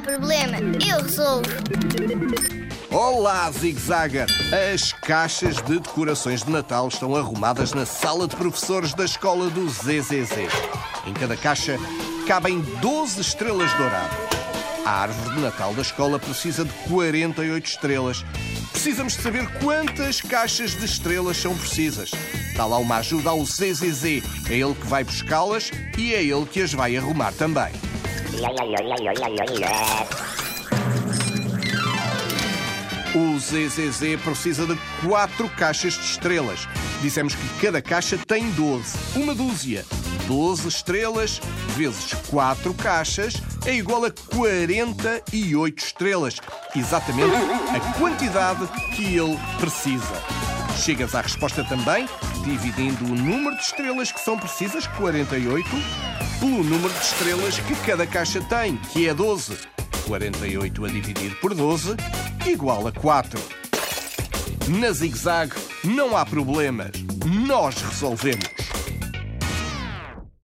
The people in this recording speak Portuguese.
problema, eu resolvo. Olá, Zig Zagger! As caixas de decorações de Natal estão arrumadas na sala de professores da escola do ZZZ. Em cada caixa cabem 12 estrelas douradas. A árvore de Natal da escola precisa de 48 estrelas. Precisamos de saber quantas caixas de estrelas são precisas. Dá lá uma ajuda ao ZZZ. É ele que vai buscá-las e é ele que as vai arrumar também. O ZZZ precisa de 4 caixas de estrelas. Dissemos que cada caixa tem 12, uma dúzia. 12 estrelas vezes 4 caixas é igual a 48 estrelas. Exatamente a quantidade que ele precisa. Chegas à resposta também dividindo o número de estrelas que são precisas, 48, pelo número de estrelas que cada caixa tem, que é 12. 48 a dividir por 12 igual a 4. Na Zig Zag não há problemas, nós resolvemos.